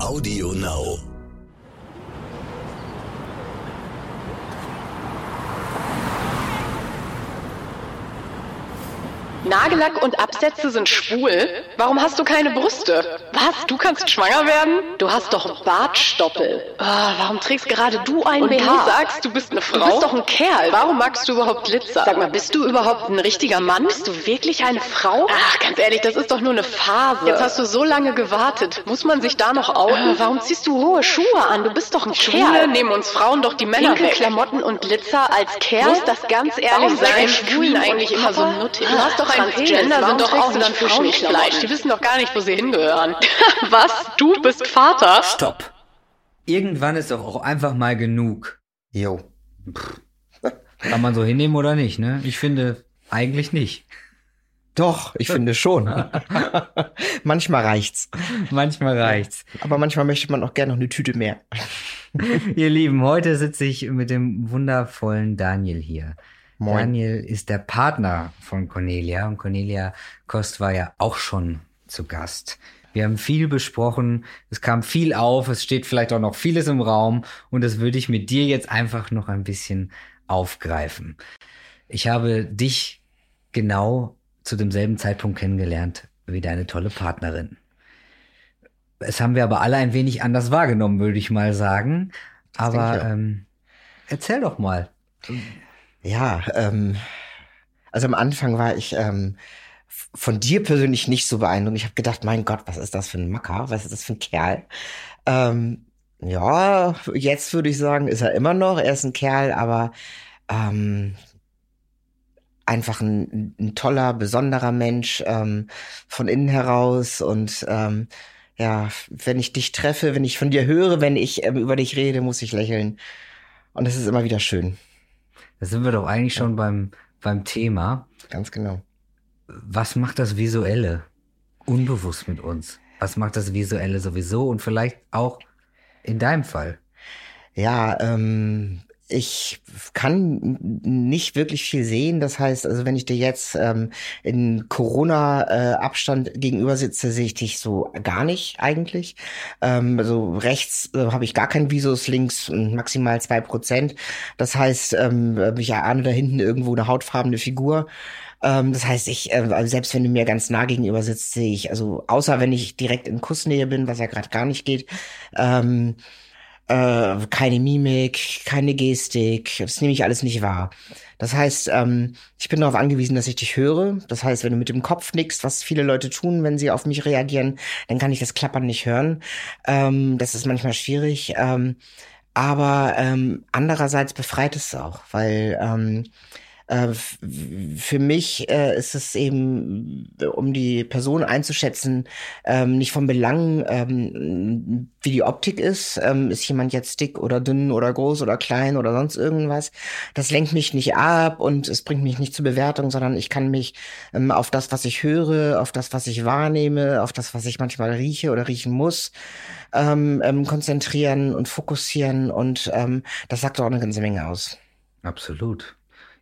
Audio Now. Nagellack und Absätze sind schwul? Warum hast du keine Brüste? Was? Du kannst schwanger werden? Du hast doch Bartstoppel. Ah, warum trägst gerade du ein und BH? du sagst, du bist eine Frau? Du bist doch ein Kerl. Warum magst du überhaupt Glitzer? Sag mal, bist du überhaupt ein richtiger Mann? Bist du wirklich eine Frau? Ach, ganz ehrlich, das ist doch nur eine Phase. Jetzt hast du so lange gewartet. Muss man sich da noch outen? Äh, warum ziehst du hohe Schuhe an? Du bist doch ein Schwule Kerl. nehmen uns Frauen doch die Männer Pinke weg. Klamotten und Glitzer als Kerl? Muss das ganz ehrlich sein? Schwulen eigentlich immer so nuttig? Du hast doch ein Transgender sind doch auch dann Frauenfleisch. Die wissen doch gar nicht, wo sie hingehören. Was? Du bist Vater? Stopp. Irgendwann ist doch auch einfach mal genug. Jo. Kann man so hinnehmen oder nicht, ne? Ich finde eigentlich nicht. Doch, ich finde schon. manchmal reicht's. Manchmal reicht's. Aber manchmal möchte man auch gerne noch eine Tüte mehr. Ihr Lieben, heute sitze ich mit dem wundervollen Daniel hier. Moin. Daniel ist der Partner von Cornelia und Cornelia Kost war ja auch schon zu Gast. Wir haben viel besprochen, es kam viel auf, es steht vielleicht auch noch vieles im Raum und das würde ich mit dir jetzt einfach noch ein bisschen aufgreifen. Ich habe dich genau zu demselben Zeitpunkt kennengelernt wie deine tolle Partnerin. Es haben wir aber alle ein wenig anders wahrgenommen, würde ich mal sagen. Das aber ähm, erzähl doch mal. Ja, ähm, also am Anfang war ich ähm, von dir persönlich nicht so beeindruckt. Ich habe gedacht, mein Gott, was ist das für ein Macker? Was ist das für ein Kerl? Ähm, ja, jetzt würde ich sagen, ist er immer noch. Er ist ein Kerl, aber ähm, einfach ein, ein toller, besonderer Mensch ähm, von innen heraus und ähm, ja, wenn ich dich treffe, wenn ich von dir höre, wenn ich ähm, über dich rede, muss ich lächeln. Und es ist immer wieder schön. Da sind wir doch eigentlich schon beim, beim Thema. Ganz genau. Was macht das Visuelle unbewusst mit uns? Was macht das Visuelle sowieso und vielleicht auch in deinem Fall? Ja, ähm, ich kann nicht wirklich viel sehen. Das heißt, also wenn ich dir jetzt ähm, in Corona-Abstand äh, gegenüber sitze, sehe ich dich so gar nicht eigentlich. Ähm, also rechts äh, habe ich gar kein Visus, links maximal zwei Prozent. Das heißt, ähm, ich erahne da hinten irgendwo eine hautfarbene Figur. Ähm, das heißt, ich, äh, also selbst wenn du mir ganz nah gegenüber sitzt, sehe ich, also außer wenn ich direkt in Kussnähe bin, was ja gerade gar nicht geht, ähm, äh, keine Mimik, keine Gestik, das nehme ich alles nicht wahr. Das heißt, ähm, ich bin darauf angewiesen, dass ich dich höre. Das heißt, wenn du mit dem Kopf nickst, was viele Leute tun, wenn sie auf mich reagieren, dann kann ich das Klappern nicht hören. Ähm, das ist manchmal schwierig. Ähm, aber ähm, andererseits befreit es auch, weil ähm, äh, für mich äh, ist es eben, um die Person einzuschätzen, ähm, nicht von Belang, ähm, wie die Optik ist. Ähm, ist jemand jetzt dick oder dünn oder groß oder klein oder sonst irgendwas? Das lenkt mich nicht ab und es bringt mich nicht zur Bewertung, sondern ich kann mich ähm, auf das, was ich höre, auf das, was ich wahrnehme, auf das, was ich manchmal rieche oder riechen muss, ähm, ähm, konzentrieren und fokussieren und das sagt auch eine ganze Menge aus. Absolut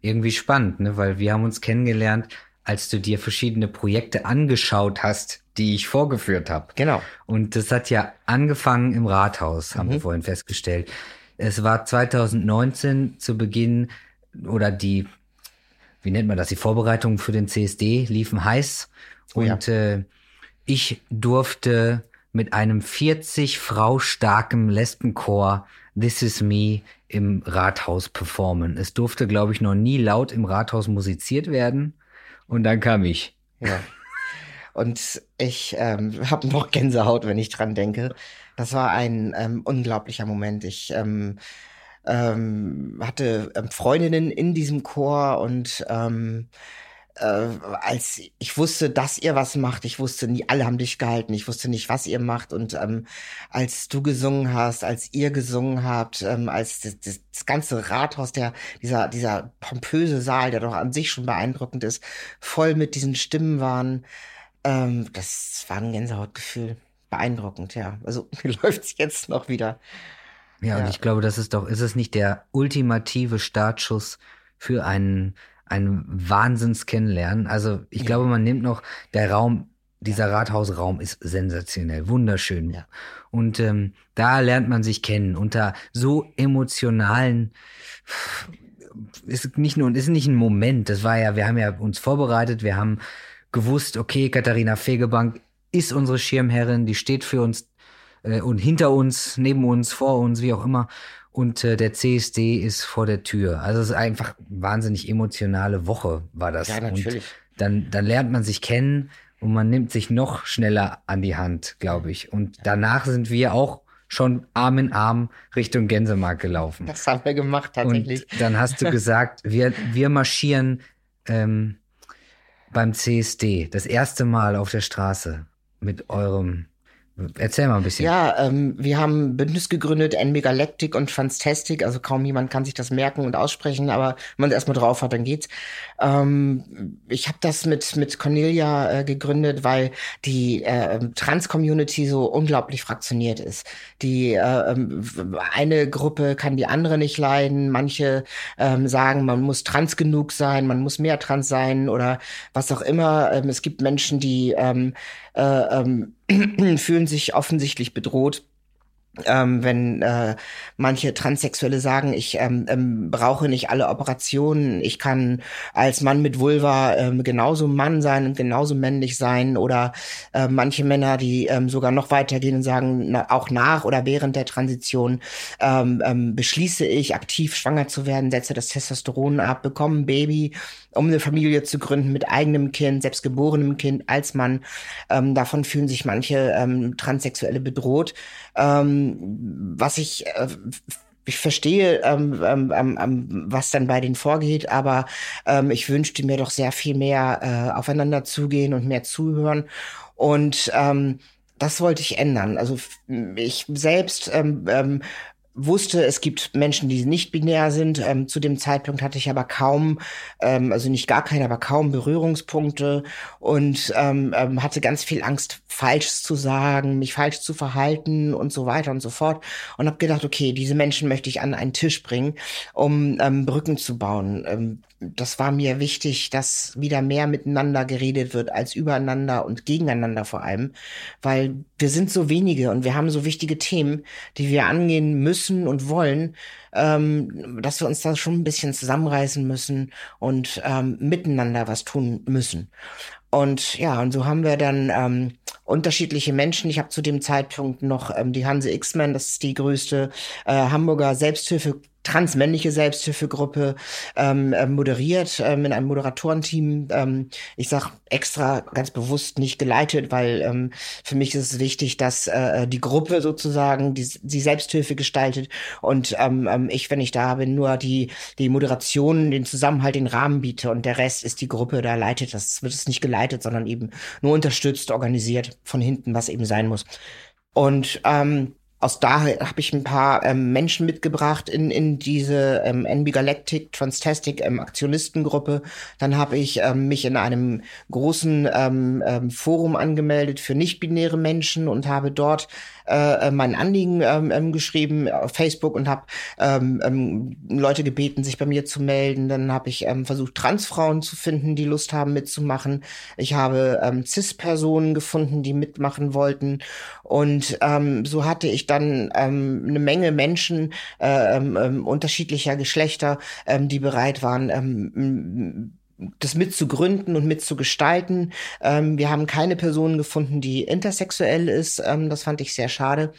irgendwie spannend, ne? weil wir haben uns kennengelernt, als du dir verschiedene Projekte angeschaut hast, die ich vorgeführt habe. Genau. Und das hat ja angefangen im Rathaus, haben mhm. wir vorhin festgestellt. Es war 2019 zu Beginn oder die, wie nennt man das, die Vorbereitungen für den CSD liefen heiß. Oh, und ja. äh, ich durfte mit einem 40 Frau starken Lesbenchor This Is Me im Rathaus performen. Es durfte, glaube ich, noch nie laut im Rathaus musiziert werden. Und dann kam ich. Ja. Und ich ähm, habe noch Gänsehaut, wenn ich dran denke. Das war ein ähm, unglaublicher Moment. Ich ähm, ähm, hatte ähm, Freundinnen in diesem Chor und ähm, äh, als ich wusste, dass ihr was macht, ich wusste nie, alle haben dich gehalten, ich wusste nicht, was ihr macht. Und ähm, als du gesungen hast, als ihr gesungen habt, ähm, als das, das, das ganze Rathaus, der, dieser, dieser pompöse Saal, der doch an sich schon beeindruckend ist, voll mit diesen Stimmen waren, ähm, das war ein Gänsehautgefühl. Beeindruckend, ja. Also mir läuft's jetzt noch wieder. Ja, ja, und ich glaube, das ist doch, ist es nicht der ultimative Startschuss für einen ein Wahnsinns kennenlernen. Also ich glaube, man nimmt noch der Raum, dieser Rathausraum ist sensationell, wunderschön. Ja. Und ähm, da lernt man sich kennen unter so emotionalen ist nicht nur ist nicht ein Moment. Das war ja, wir haben ja uns vorbereitet, wir haben gewusst, okay, Katharina Fegebank ist unsere Schirmherrin, die steht für uns äh, und hinter uns, neben uns, vor uns, wie auch immer. Und äh, der CSD ist vor der Tür. Also es ist einfach wahnsinnig emotionale Woche war das. Ja, natürlich. Und dann, dann lernt man sich kennen und man nimmt sich noch schneller an die Hand, glaube ich. Und danach sind wir auch schon Arm in Arm Richtung Gänsemarkt gelaufen. Das haben wir gemacht tatsächlich. Und dann hast du gesagt, wir, wir marschieren ähm, beim CSD das erste Mal auf der Straße mit eurem Erzähl mal ein bisschen. Ja, ähm, wir haben Bündnis gegründet, N-Megalactic und Transtastic. Also kaum jemand kann sich das merken und aussprechen, aber wenn man es erstmal drauf hat, dann geht's. Ähm, ich habe das mit, mit Cornelia äh, gegründet, weil die äh, Trans-Community so unglaublich fraktioniert ist. Die äh, ähm, eine Gruppe kann die andere nicht leiden. Manche ähm, sagen, man muss trans genug sein, man muss mehr trans sein oder was auch immer. Ähm, es gibt Menschen, die ähm, äh, ähm, fühlen sich offensichtlich bedroht ähm, wenn äh, manche Transsexuelle sagen, ich ähm, ähm, brauche nicht alle Operationen, ich kann als Mann mit Vulva ähm, genauso Mann sein und genauso männlich sein oder äh, manche Männer, die ähm, sogar noch weitergehen und sagen, na, auch nach oder während der Transition ähm, ähm, beschließe ich aktiv schwanger zu werden, setze das Testosteron ab, bekomme ein Baby, um eine Familie zu gründen mit eigenem Kind, selbst geborenem Kind als Mann. Ähm, davon fühlen sich manche ähm, Transsexuelle bedroht. Ähm, was ich äh, ich verstehe, ähm, ähm, ähm, was dann bei denen vorgeht, aber ähm, ich wünschte mir doch sehr viel mehr äh, aufeinander zugehen und mehr zuhören. Und ähm, das wollte ich ändern. Also ich selbst ähm, ähm, wusste, es gibt Menschen, die nicht binär sind. Ähm, zu dem Zeitpunkt hatte ich aber kaum, ähm, also nicht gar keine, aber kaum Berührungspunkte und ähm, ähm, hatte ganz viel Angst, Falsches zu sagen, mich falsch zu verhalten und so weiter und so fort. Und habe gedacht, okay, diese Menschen möchte ich an einen Tisch bringen, um ähm, Brücken zu bauen. Das war mir wichtig, dass wieder mehr miteinander geredet wird als übereinander und gegeneinander vor allem, weil wir sind so wenige und wir haben so wichtige Themen, die wir angehen müssen und wollen, ähm, dass wir uns da schon ein bisschen zusammenreißen müssen und ähm, miteinander was tun müssen. Und ja, und so haben wir dann ähm, unterschiedliche Menschen. Ich habe zu dem Zeitpunkt noch ähm, die Hanse X-Men, das ist die größte äh, Hamburger Selbsthilfe transmännliche Selbsthilfegruppe ähm, äh, moderiert ähm, in einem Moderatorenteam. Ähm, ich sag extra ganz bewusst nicht geleitet, weil ähm, für mich ist es wichtig, dass äh, die Gruppe sozusagen die, die Selbsthilfe gestaltet und ähm, ähm, ich, wenn ich da bin, nur die die Moderation, den Zusammenhalt, den Rahmen biete und der Rest ist die Gruppe, da leitet das wird es nicht geleitet, sondern eben nur unterstützt, organisiert von hinten, was eben sein muss. Und ähm, aus daher habe ich ein paar ähm, Menschen mitgebracht in, in diese ähm, NB Galactic Transtastic ähm, Aktionistengruppe. Dann habe ich ähm, mich in einem großen ähm, ähm, Forum angemeldet für nicht-binäre Menschen und habe dort äh, mein Anliegen ähm, ähm, geschrieben auf Facebook und habe ähm, ähm, Leute gebeten, sich bei mir zu melden. Dann habe ich ähm, versucht, Transfrauen zu finden, die Lust haben mitzumachen. Ich habe ähm, CIS-Personen gefunden, die mitmachen wollten. Und ähm, so hatte ich dann ähm, eine Menge Menschen äh, ähm, ähm unterschiedlicher Geschlechter, ähm, die bereit waren, ähm, das mitzugründen und mitzugestalten. Ähm, wir haben keine Person gefunden, die intersexuell ist. Ähm, das fand ich sehr schade.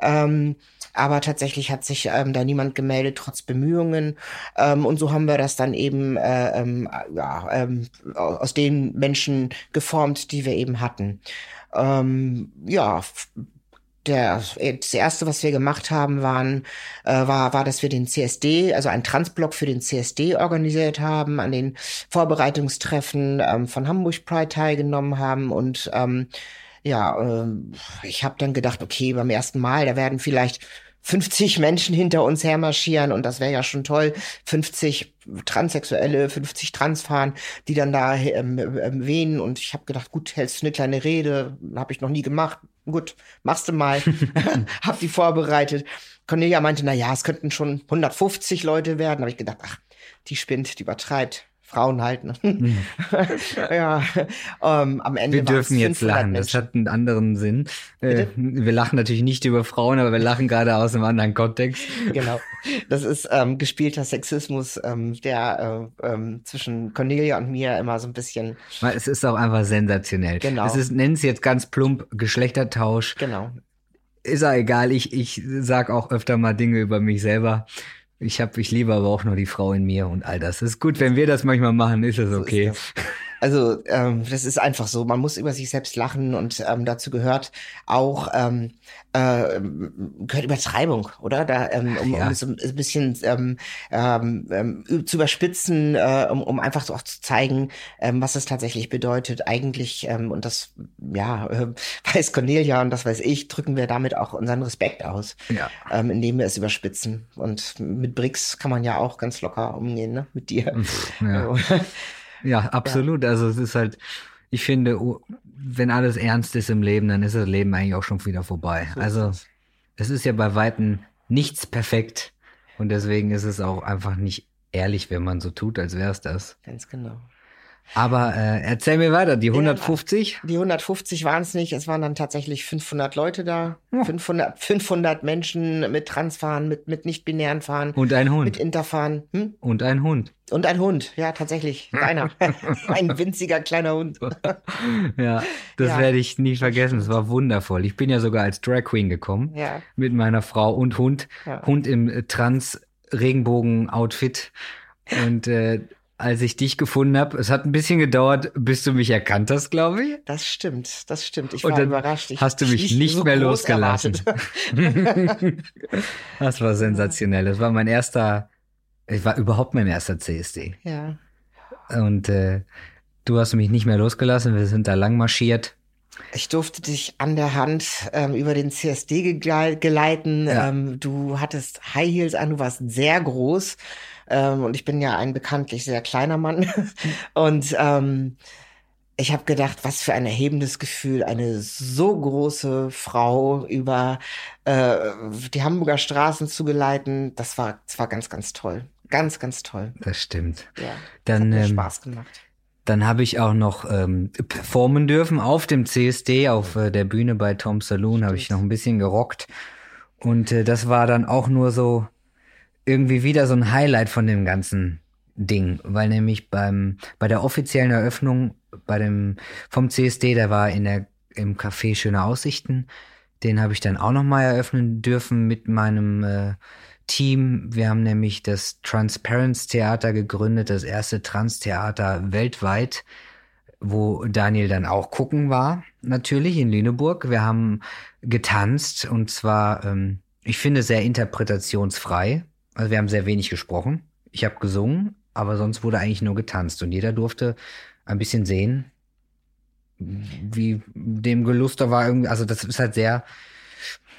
Ähm, aber tatsächlich hat sich ähm, da niemand gemeldet, trotz Bemühungen. Ähm, und so haben wir das dann eben äh, ähm, ja, ähm, aus den Menschen geformt, die wir eben hatten. Ähm, ja, der, das erste, was wir gemacht haben, waren, äh, war, war, dass wir den CSD, also einen Transblock für den CSD organisiert haben, an den Vorbereitungstreffen ähm, von Hamburg Pride teilgenommen haben und ähm, ja, äh, ich habe dann gedacht, okay, beim ersten Mal, da werden vielleicht 50 Menschen hinter uns hermarschieren und das wäre ja schon toll. 50 Transsexuelle, 50 Transfahren, die dann da ähm, ähm, wehen und ich habe gedacht, gut, hältst du eine kleine Rede, habe ich noch nie gemacht. Gut, machst du mal. hab die vorbereitet. Cornelia meinte, na ja, es könnten schon 150 Leute werden. Habe ich gedacht, ach, die spinnt, die übertreibt. Frauen halten. Mhm. ja, ähm, am Ende Wir dürfen jetzt lachen, Menschen. das hat einen anderen Sinn. Äh, wir lachen natürlich nicht über Frauen, aber wir lachen gerade aus einem anderen Kontext. Genau. Das ist ähm, gespielter Sexismus, ähm, der äh, ähm, zwischen Cornelia und mir immer so ein bisschen. Es ist auch einfach sensationell. Genau. Es ist, nennen es jetzt ganz plump Geschlechtertausch. Genau. Ist ja egal, ich, ich sag auch öfter mal Dinge über mich selber. Ich habe, ich liebe aber auch nur die Frau in mir und all das. ist gut, wenn wir das manchmal machen, ist es okay. So ist also ähm, das ist einfach so. Man muss über sich selbst lachen und ähm, dazu gehört auch ähm, äh, gehört Übertreibung, oder? Da ähm, um, ja. um es ein bisschen ähm, ähm, ähm, zu überspitzen, äh, um, um einfach so auch zu zeigen, ähm, was es tatsächlich bedeutet. Eigentlich ähm, und das ja äh, weiß Cornelia und das weiß ich, drücken wir damit auch unseren Respekt aus, ja. ähm, indem wir es überspitzen. Und mit Bricks kann man ja auch ganz locker umgehen, ne? Mit dir. Ja. Ja, absolut. Ja. Also es ist halt, ich finde, wenn alles ernst ist im Leben, dann ist das Leben eigentlich auch schon wieder vorbei. Also es ist ja bei Weitem nichts perfekt und deswegen ist es auch einfach nicht ehrlich, wenn man so tut, als wäre es das. Ganz genau. Aber äh, erzähl mir weiter, die 150? Die 150 waren es nicht, es waren dann tatsächlich 500 Leute da. Oh. 500, 500 Menschen mit Transfahren, mit, mit nicht-binären Fahren. Und ein Hund. Mit Interfahren. Hm? Und ein Hund. Und ein Hund, ja, tatsächlich. Einer. ein winziger kleiner Hund. ja, das ja. werde ich nie vergessen. Es war wundervoll. Ich bin ja sogar als Drag Queen gekommen. Ja. Mit meiner Frau und Hund. Ja. Hund im äh, Trans-Regenbogen-Outfit. Und äh, als ich dich gefunden habe. Es hat ein bisschen gedauert, bis du mich erkannt hast, glaube ich. Das stimmt, das stimmt. Ich war Und dann überrascht. Ich hast du mich nicht, nicht so mehr losgelassen. das war sensationell. Das war mein erster, ich war überhaupt mein erster CSD. Ja. Und äh, du hast mich nicht mehr losgelassen. Wir sind da lang marschiert. Ich durfte dich an der Hand ähm, über den CSD geleiten. Ja. Ähm, du hattest High Heels an, du warst sehr groß. Ähm, und ich bin ja ein bekanntlich sehr kleiner Mann. und ähm, ich habe gedacht, was für ein erhebendes Gefühl, eine so große Frau über äh, die Hamburger Straßen zu geleiten. Das war, das war ganz, ganz toll. Ganz, ganz toll. Das stimmt. Ja, Dann, hat mir ähm, Spaß gemacht. Dann habe ich auch noch ähm, performen dürfen auf dem CSD, auf äh, der Bühne bei Tom Saloon, habe ich noch ein bisschen gerockt. Und äh, das war dann auch nur so irgendwie wieder so ein Highlight von dem ganzen Ding, weil nämlich beim bei der offiziellen Eröffnung bei dem vom CSD, der war in der im Café Schöne Aussichten, den habe ich dann auch noch mal eröffnen dürfen mit meinem äh, Team. Wir haben nämlich das Transparenz Theater gegründet, das erste Trans-Theater weltweit, wo Daniel dann auch gucken war, natürlich in Lüneburg. Wir haben getanzt und zwar, ähm, ich finde, sehr interpretationsfrei. Also wir haben sehr wenig gesprochen. Ich habe gesungen, aber sonst wurde eigentlich nur getanzt und jeder durfte ein bisschen sehen, wie dem Geluster war irgendwie, also das ist halt sehr.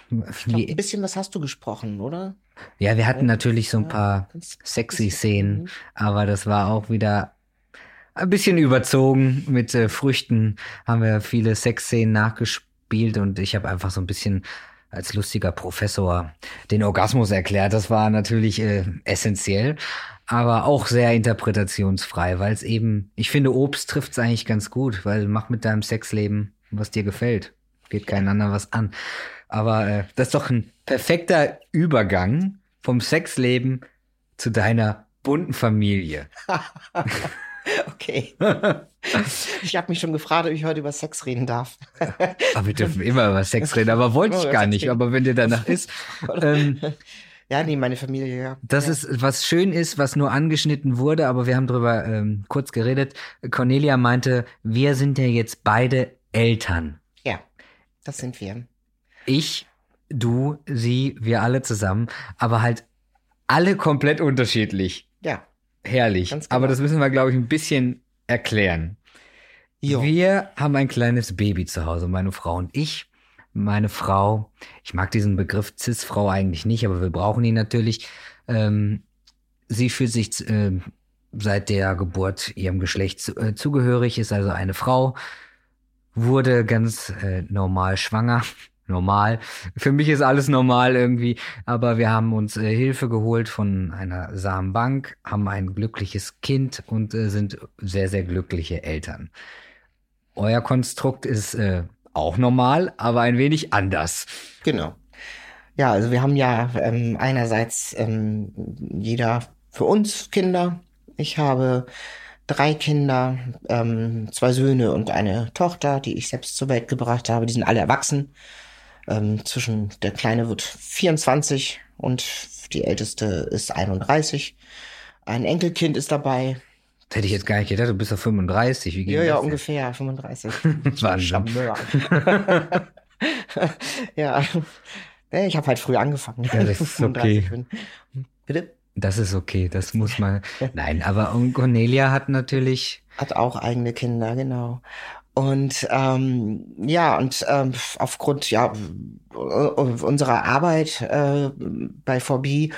Glaub, ein bisschen was hast du gesprochen, oder? Ja, wir hatten natürlich so ein paar sexy Szenen, mhm. aber das war auch wieder ein bisschen überzogen. Mit äh, Früchten haben wir viele Sexszenen nachgespielt und ich habe einfach so ein bisschen als lustiger Professor den Orgasmus erklärt. Das war natürlich äh, essentiell, aber auch sehr interpretationsfrei, weil es eben, ich finde, Obst trifft es eigentlich ganz gut, weil mach mit deinem Sexleben, was dir gefällt. Geht keinen anderen was an. Aber äh, das ist doch ein perfekter Übergang vom Sexleben zu deiner bunten Familie. Okay. Ich habe mich schon gefragt, ob ich heute über Sex reden darf. aber wir dürfen immer über Sex reden, aber wollte ich gar nicht. Aber wenn dir danach ist. Ähm, ja, nee, meine Familie, ja. Das ja. ist, was schön ist, was nur angeschnitten wurde, aber wir haben drüber ähm, kurz geredet. Cornelia meinte, wir sind ja jetzt beide Eltern. Ja, das sind wir. Ich, du, sie, wir alle zusammen, aber halt alle komplett unterschiedlich. Ja. Herrlich. Genau. Aber das müssen wir, glaube ich, ein bisschen erklären. Jo. Wir haben ein kleines Baby zu Hause, meine Frau und ich. Meine Frau, ich mag diesen Begriff Cis-Frau eigentlich nicht, aber wir brauchen ihn natürlich. Ähm, sie fühlt sich äh, seit der Geburt ihrem Geschlecht zu, äh, zugehörig, ist also eine Frau, wurde ganz äh, normal schwanger normal. Für mich ist alles normal irgendwie, aber wir haben uns äh, Hilfe geholt von einer Samenbank, haben ein glückliches Kind und äh, sind sehr, sehr glückliche Eltern. Euer Konstrukt ist äh, auch normal, aber ein wenig anders. Genau. Ja, also wir haben ja ähm, einerseits ähm, jeder für uns Kinder. Ich habe drei Kinder, ähm, zwei Söhne und eine Tochter, die ich selbst zur Welt gebracht habe. Die sind alle erwachsen. Ähm, zwischen der Kleine wird 24 und die Älteste ist 31. Ein Enkelkind ist dabei. Das hätte ich jetzt gar nicht gedacht, du bist ja 35. Wie geht ja, ja, jetzt? ungefähr 35. Wahnsinn. ja. Ich habe halt früh angefangen. Ja, das ist okay. Bitte? Das ist okay, das muss man. Nein, aber Cornelia hat natürlich. Hat auch eigene Kinder, genau. Und ähm, ja, und ähm, aufgrund ja unserer Arbeit äh, bei 4B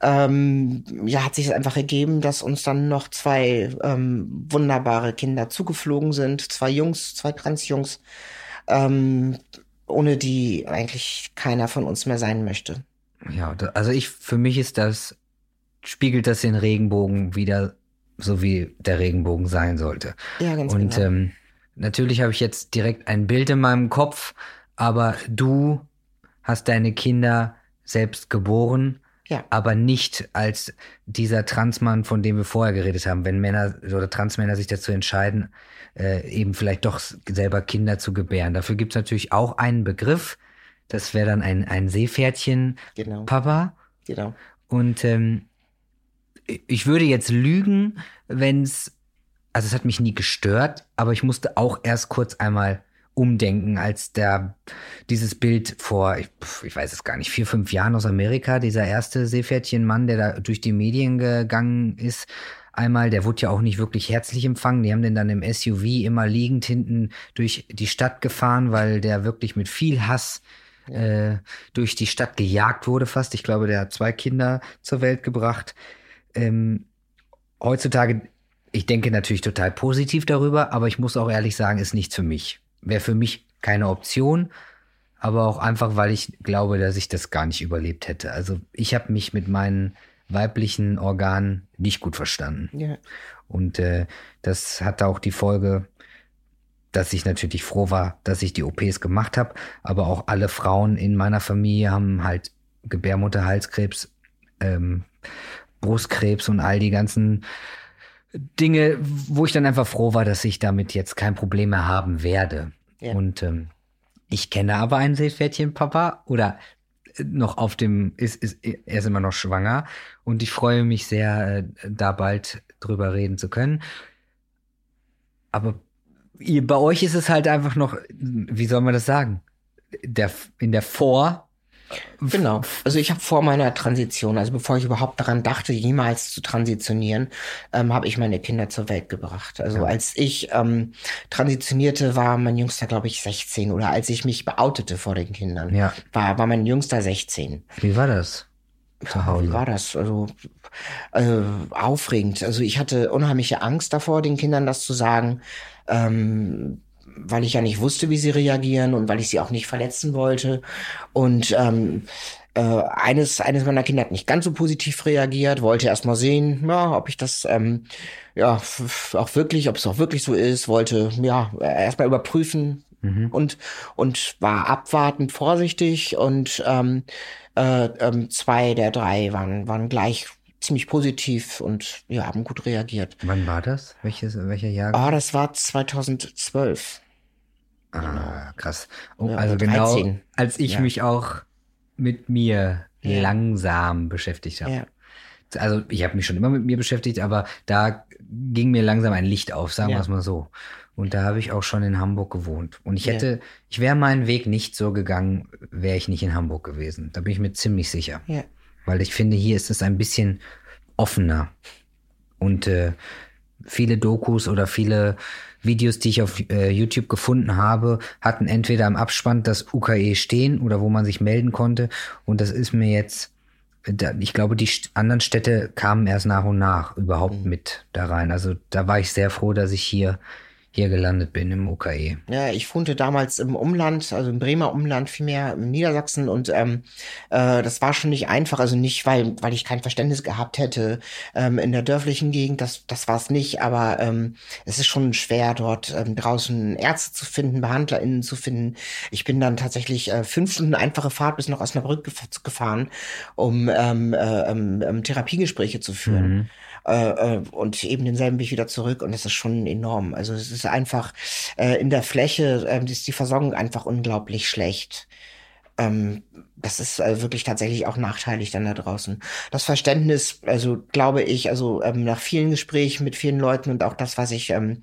ähm, ja, hat sich es einfach ergeben, dass uns dann noch zwei ähm, wunderbare Kinder zugeflogen sind, zwei Jungs, zwei Transjungs, ähm, ohne die eigentlich keiner von uns mehr sein möchte. Ja, also ich für mich ist das spiegelt das den Regenbogen wieder, so wie der Regenbogen sein sollte. Ja, ganz Und genau. ähm, natürlich habe ich jetzt direkt ein Bild in meinem Kopf, aber du hast deine Kinder selbst geboren, ja. aber nicht als dieser Transmann, von dem wir vorher geredet haben. Wenn Männer oder Transmänner sich dazu entscheiden, äh, eben vielleicht doch selber Kinder zu gebären. Dafür gibt es natürlich auch einen Begriff. Das wäre dann ein, ein Seepferdchen, genau. Papa. Genau. Und ähm, ich würde jetzt lügen, wenn es, also es hat mich nie gestört, aber ich musste auch erst kurz einmal umdenken, als der dieses Bild vor, ich, ich weiß es gar nicht, vier, fünf Jahren aus Amerika, dieser erste Seepferdchenmann, der da durch die Medien gegangen ist, einmal, der wurde ja auch nicht wirklich herzlich empfangen. Die haben den dann im SUV immer liegend hinten durch die Stadt gefahren, weil der wirklich mit viel Hass äh, durch die Stadt gejagt wurde fast. Ich glaube, der hat zwei Kinder zur Welt gebracht ähm, heutzutage, ich denke natürlich total positiv darüber, aber ich muss auch ehrlich sagen, ist nichts für mich. Wäre für mich keine Option, aber auch einfach, weil ich glaube, dass ich das gar nicht überlebt hätte. Also ich habe mich mit meinen weiblichen Organen nicht gut verstanden. Ja. Und äh, das hatte auch die Folge, dass ich natürlich froh war, dass ich die OPs gemacht habe, aber auch alle Frauen in meiner Familie haben halt Gebärmutterhalskrebs ähm, Brustkrebs und all die ganzen Dinge, wo ich dann einfach froh war, dass ich damit jetzt kein Problem mehr haben werde. Ja. Und ähm, ich kenne aber ein Seepferdchen-Papa oder noch auf dem, ist, ist, er ist immer noch schwanger und ich freue mich sehr, äh, da bald drüber reden zu können. Aber ihr, bei euch ist es halt einfach noch, wie soll man das sagen? Der, in der Vor- Genau. Also ich habe vor meiner Transition, also bevor ich überhaupt daran dachte, jemals zu transitionieren, ähm, habe ich meine Kinder zur Welt gebracht. Also ja. als ich ähm, transitionierte, war mein Jüngster, glaube ich, 16. Oder als ich mich beoutete vor den Kindern, ja. war, war mein Jüngster 16. Wie war das? Zu Hause? Wie war das? Also äh, aufregend. Also ich hatte unheimliche Angst davor, den Kindern das zu sagen. Ähm, weil ich ja nicht wusste, wie sie reagieren und weil ich sie auch nicht verletzen wollte. Und ähm, äh, eines, eines meiner Kinder hat nicht ganz so positiv reagiert, wollte erst mal sehen, ja, ob ich das ähm, ja auch wirklich, ob es auch wirklich so ist, wollte ja erstmal überprüfen mhm. und und war abwartend vorsichtig und ähm, äh, ähm, zwei der drei waren waren gleich ziemlich positiv und ja, haben gut reagiert. Wann war das? Welches, welcher Jahr? Ah, das war 2012. Ah, genau. krass. Oh, ja, also genau, 13. als ich ja. mich auch mit mir ja. langsam beschäftigt habe. Also ich habe mich schon immer mit mir beschäftigt, aber da ging mir langsam ein Licht auf, sagen wir es mal so. Und da habe ich auch schon in Hamburg gewohnt. Und ich hätte, ich wäre meinen Weg nicht so gegangen, wäre ich nicht in Hamburg gewesen. Da bin ich mir ziemlich sicher. Weil ich finde, hier ist es ein bisschen offener. Und äh, viele Dokus oder viele Videos, die ich auf äh, YouTube gefunden habe, hatten entweder im Abspann das UKE stehen oder wo man sich melden konnte. Und das ist mir jetzt, ich glaube, die anderen Städte kamen erst nach und nach überhaupt mhm. mit da rein. Also da war ich sehr froh, dass ich hier hier gelandet bin im UKE. Ja, ich wohnte damals im Umland, also im Bremer Umland vielmehr, im Niedersachsen und ähm, äh, das war schon nicht einfach, also nicht, weil, weil ich kein Verständnis gehabt hätte ähm, in der dörflichen Gegend, das, das war es nicht, aber ähm, es ist schon schwer, dort ähm, draußen Ärzte zu finden, BehandlerInnen zu finden. Ich bin dann tatsächlich äh, fünf Stunden einfache Fahrt bis nach Osnabrück gefahren, um ähm, äh, ähm, ähm, Therapiegespräche zu führen. Mhm äh, äh, und eben denselben Weg wieder zurück und das ist schon enorm. Also es ist einfach äh, in der Fläche äh, ist die Versorgung einfach unglaublich schlecht. Ähm, das ist äh, wirklich tatsächlich auch nachteilig dann da draußen. Das Verständnis, also glaube ich, also ähm, nach vielen Gesprächen mit vielen Leuten und auch das, was ich ähm,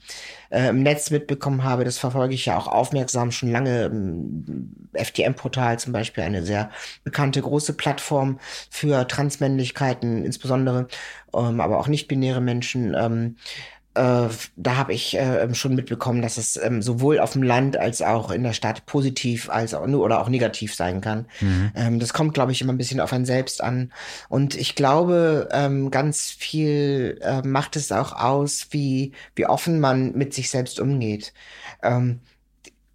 äh, im Netz mitbekommen habe, das verfolge ich ja auch aufmerksam schon lange. Ähm, FTM-Portal zum Beispiel, eine sehr bekannte große Plattform für Transmännlichkeiten insbesondere, ähm, aber auch nicht-binäre Menschen. Ähm, äh, da habe ich äh, schon mitbekommen, dass es ähm, sowohl auf dem Land als auch in der Stadt positiv als auch oder auch negativ sein kann. Mhm. Ähm, das kommt, glaube ich, immer ein bisschen auf einen selbst an. Und ich glaube, ähm, ganz viel äh, macht es auch aus, wie wie offen man mit sich selbst umgeht. Ähm,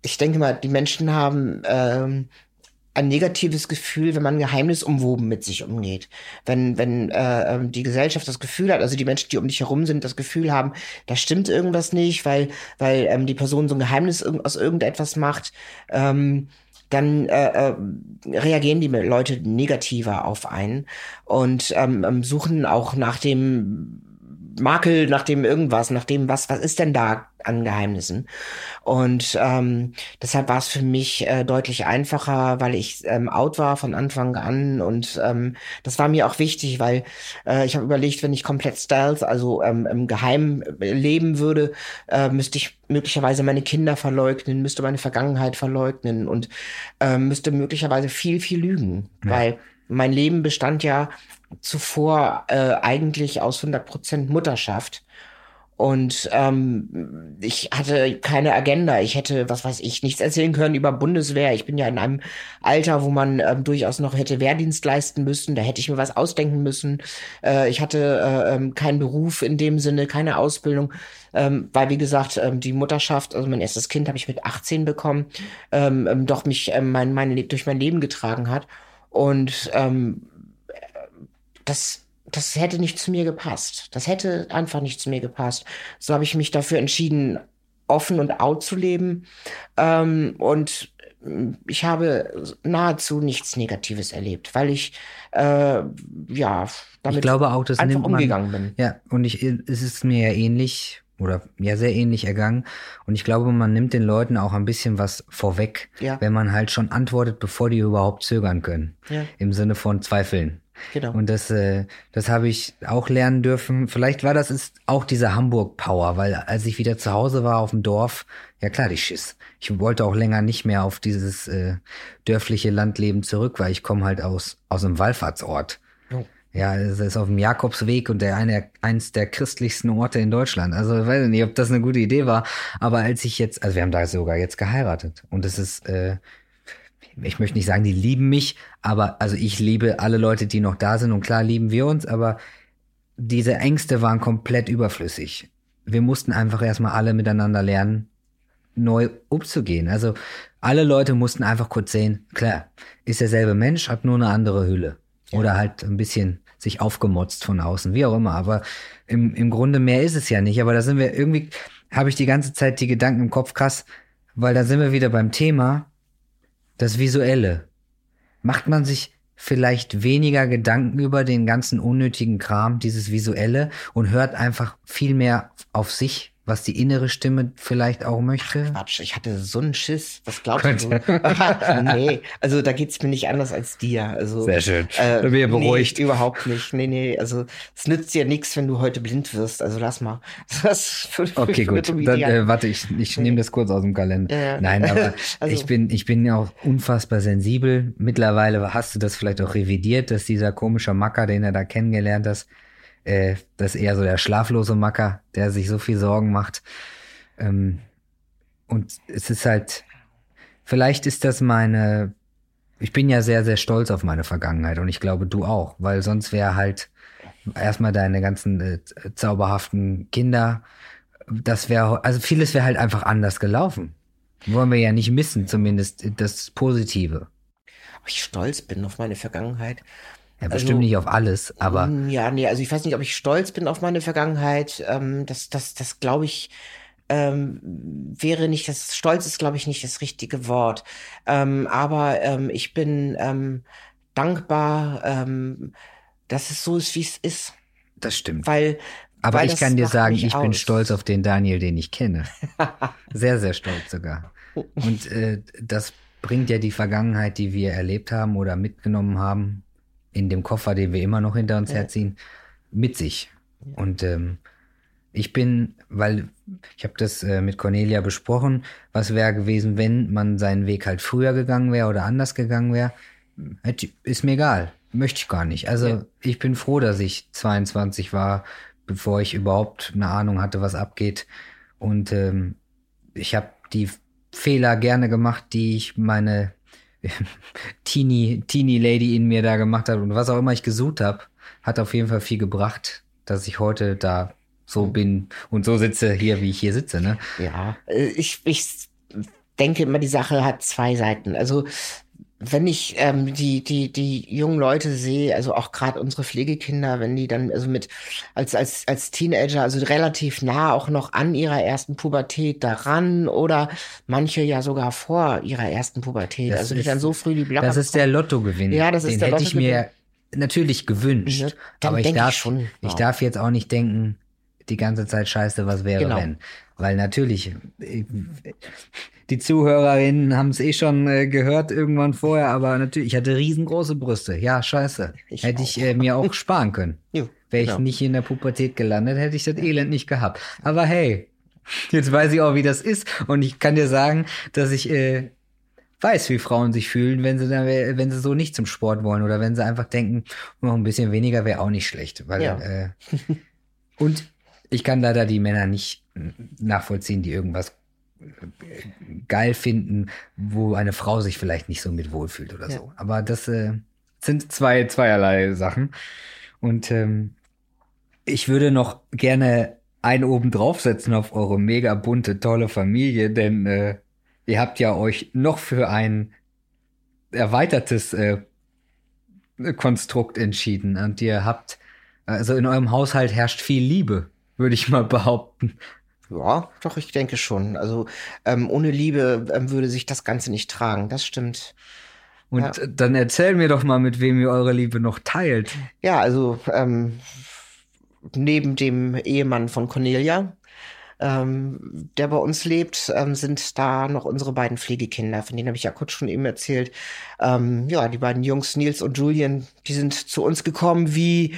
ich denke mal, die Menschen haben ähm, ein negatives Gefühl, wenn man geheimnisumwoben mit sich umgeht. Wenn, wenn äh, ähm, die Gesellschaft das Gefühl hat, also die Menschen, die um dich herum sind, das Gefühl haben, da stimmt irgendwas nicht, weil, weil ähm, die Person so ein Geheimnis aus irgendetwas macht, ähm, dann äh, äh, reagieren die Leute negativer auf einen und ähm, ähm suchen auch nach dem Makel nach dem irgendwas, nach dem, was, was ist denn da an Geheimnissen? Und ähm, deshalb war es für mich äh, deutlich einfacher, weil ich ähm, out war von Anfang an und ähm, das war mir auch wichtig, weil äh, ich habe überlegt, wenn ich komplett Stealth, also ähm, im Geheim leben würde, äh, müsste ich möglicherweise meine Kinder verleugnen, müsste meine Vergangenheit verleugnen und äh, müsste möglicherweise viel, viel lügen, ja. weil mein Leben bestand ja zuvor äh, eigentlich aus 100% Mutterschaft. Und ähm, ich hatte keine Agenda. Ich hätte, was weiß ich, nichts erzählen können über Bundeswehr. Ich bin ja in einem Alter, wo man ähm, durchaus noch hätte Wehrdienst leisten müssen. Da hätte ich mir was ausdenken müssen. Äh, ich hatte äh, ähm, keinen Beruf in dem Sinne, keine Ausbildung. Ähm, weil, wie gesagt, ähm, die Mutterschaft, also mein erstes Kind habe ich mit 18 bekommen, ähm, ähm, doch mich ähm, mein, mein, durch mein Leben getragen hat. Und ähm, das, das hätte nicht zu mir gepasst. Das hätte einfach nicht zu mir gepasst. So habe ich mich dafür entschieden, offen und out zu leben. Ähm, und ich habe nahezu nichts Negatives erlebt, weil ich äh, ja damit ich glaube auch, das einfach nimmt umgegangen man, bin. Ja, und ich, es ist mir ja ähnlich oder ja sehr ähnlich ergangen. Und ich glaube, man nimmt den Leuten auch ein bisschen was vorweg, ja. wenn man halt schon antwortet, bevor die überhaupt zögern können. Ja. Im Sinne von Zweifeln. Genau. Und das, äh, das habe ich auch lernen dürfen. Vielleicht war das ist auch diese Hamburg-Power, weil als ich wieder zu Hause war auf dem Dorf, ja klar, die Schiss. Ich wollte auch länger nicht mehr auf dieses äh, dörfliche Landleben zurück, weil ich komme halt aus, aus einem Wallfahrtsort. Oh. Ja, es ist auf dem Jakobsweg und der eine, eins der christlichsten Orte in Deutschland. Also ich weiß nicht, ob das eine gute Idee war. Aber als ich jetzt, also wir haben da sogar jetzt geheiratet. Und es ist, äh, ich möchte nicht sagen, die lieben mich, aber also ich liebe alle Leute, die noch da sind und klar lieben wir uns, aber diese Ängste waren komplett überflüssig. Wir mussten einfach erstmal alle miteinander lernen, neu umzugehen. Also alle Leute mussten einfach kurz sehen, klar, ist derselbe Mensch, hat nur eine andere Hülle. Ja. Oder halt ein bisschen sich aufgemotzt von außen, wie auch immer. Aber im, im Grunde mehr ist es ja nicht. Aber da sind wir irgendwie, habe ich die ganze Zeit die Gedanken im Kopf krass, weil da sind wir wieder beim Thema, das Visuelle. Macht man sich vielleicht weniger Gedanken über den ganzen unnötigen Kram, dieses Visuelle und hört einfach viel mehr auf sich was die innere Stimme vielleicht auch möchte? Ach, Quatsch, ich hatte so einen Schiss. Was glaubst Könnte. du? nee, also da geht's mir nicht anders als dir. Also, Sehr schön. Äh, da bin ich beruhigt. Nee, überhaupt nicht. Nee, nee, also es nützt dir nichts, wenn du heute blind wirst. Also lass mal. Das für, für, okay, gut. Dann, äh, warte, ich, ich nee. nehme das kurz aus dem Kalender. Ja. Nein, aber also. ich bin ich bin ja auch unfassbar sensibel. Mittlerweile hast du das vielleicht auch revidiert, dass dieser komische Macker, den er da kennengelernt hast, äh, das ist eher so der schlaflose Macker, der sich so viel Sorgen macht. Ähm, und es ist halt, vielleicht ist das meine, ich bin ja sehr, sehr stolz auf meine Vergangenheit und ich glaube du auch, weil sonst wäre halt erstmal deine ganzen äh, zauberhaften Kinder das wäre, also vieles wäre halt einfach anders gelaufen. Wollen wir ja nicht missen, zumindest das Positive. Ob ich stolz bin auf meine Vergangenheit. Ja, bestimmt also, nicht auf alles, aber. Mm, ja, nee, also ich weiß nicht, ob ich stolz bin auf meine Vergangenheit. Ähm, das, das, das glaube ich, ähm, wäre nicht das, stolz ist, glaube ich, nicht das richtige Wort. Ähm, aber ähm, ich bin ähm, dankbar, ähm, dass es so ist, wie es ist. Das stimmt. Weil, aber weil ich kann dir sagen, ich aus. bin stolz auf den Daniel, den ich kenne. sehr, sehr stolz sogar. Und äh, das bringt ja die Vergangenheit, die wir erlebt haben oder mitgenommen haben, in dem Koffer, den wir immer noch hinter uns ja. herziehen, mit sich. Ja. Und ähm, ich bin, weil ich habe das äh, mit Cornelia besprochen, was wäre gewesen, wenn man seinen Weg halt früher gegangen wäre oder anders gegangen wäre. Ist mir egal, möchte ich gar nicht. Also ja. ich bin froh, dass ich 22 war, bevor ich überhaupt eine Ahnung hatte, was abgeht. Und ähm, ich habe die Fehler gerne gemacht, die ich meine Teenie, Teenie Lady in mir da gemacht hat und was auch immer ich gesucht habe, hat auf jeden Fall viel gebracht, dass ich heute da so bin und so sitze hier, wie ich hier sitze, ne? Ja, äh, ich, ich denke immer, die Sache hat zwei Seiten. Also wenn ich ähm, die die die jungen Leute sehe, also auch gerade unsere Pflegekinder, wenn die dann also mit als als als Teenager also relativ nah auch noch an ihrer ersten Pubertät daran oder manche ja sogar vor ihrer ersten Pubertät, das also die dann so früh die Blocke Das ist der Lottogewinn. Ja, das ist Den der hätte ich mir natürlich gewünscht, ja, aber ich darf ich, ich darf jetzt auch nicht denken, die ganze Zeit scheiße, was wäre genau. wenn. Weil natürlich, die Zuhörerinnen haben es eh schon äh, gehört irgendwann vorher, aber natürlich, ich hatte riesengroße Brüste. Ja, scheiße. Ich hätte auch. ich äh, mir auch sparen können. Wäre ich genau. nicht in der Pubertät gelandet, hätte ich das Elend nicht gehabt. Aber hey, jetzt weiß ich auch, wie das ist. Und ich kann dir sagen, dass ich äh, weiß, wie Frauen sich fühlen, wenn sie dann, wenn sie so nicht zum Sport wollen oder wenn sie einfach denken, noch ein bisschen weniger wäre auch nicht schlecht. Weil, ja. äh, und ich kann leider die Männer nicht nachvollziehen, die irgendwas geil finden, wo eine Frau sich vielleicht nicht so mit wohlfühlt oder ja. so. Aber das äh, sind zwei zweierlei Sachen. Und ähm, ich würde noch gerne einen oben draufsetzen auf eure mega bunte, tolle Familie, denn äh, ihr habt ja euch noch für ein erweitertes äh, Konstrukt entschieden und ihr habt, also in eurem Haushalt herrscht viel Liebe würde ich mal behaupten. Ja, doch, ich denke schon. Also ähm, ohne Liebe ähm, würde sich das Ganze nicht tragen. Das stimmt. Und ja. dann erzähl mir doch mal, mit wem ihr eure Liebe noch teilt. Ja, also ähm, neben dem Ehemann von Cornelia, ähm, der bei uns lebt, ähm, sind da noch unsere beiden Pflegekinder, von denen habe ich ja kurz schon eben erzählt. Ähm, ja, die beiden Jungs, Nils und Julian, die sind zu uns gekommen wie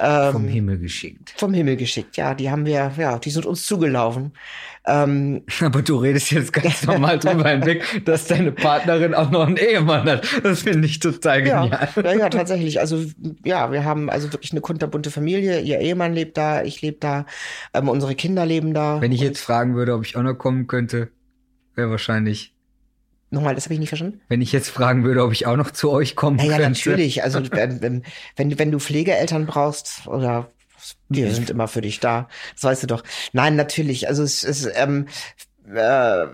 ähm, vom Himmel geschickt. Vom Himmel geschickt, ja. Die haben wir, ja, die sind uns zugelaufen. Ähm, Aber du redest jetzt ganz normal drüber hinweg, dass deine Partnerin auch noch einen Ehemann hat. Das finde ich total genial. Ja, ja, tatsächlich. Also, ja, wir haben also wirklich eine kunterbunte Familie. Ihr Ehemann lebt da, ich lebe da, ähm, unsere Kinder leben da. Wenn ich jetzt fragen würde, ob ich auch noch kommen könnte, wäre wahrscheinlich Nochmal, das habe ich nicht verstanden. Wenn ich jetzt fragen würde, ob ich auch noch zu euch kommen naja, könnte. Ja, natürlich. Also wenn, wenn, wenn du Pflegeeltern brauchst oder wir sind immer für dich da, das weißt du doch. Nein, natürlich. Also es ist ähm, äh,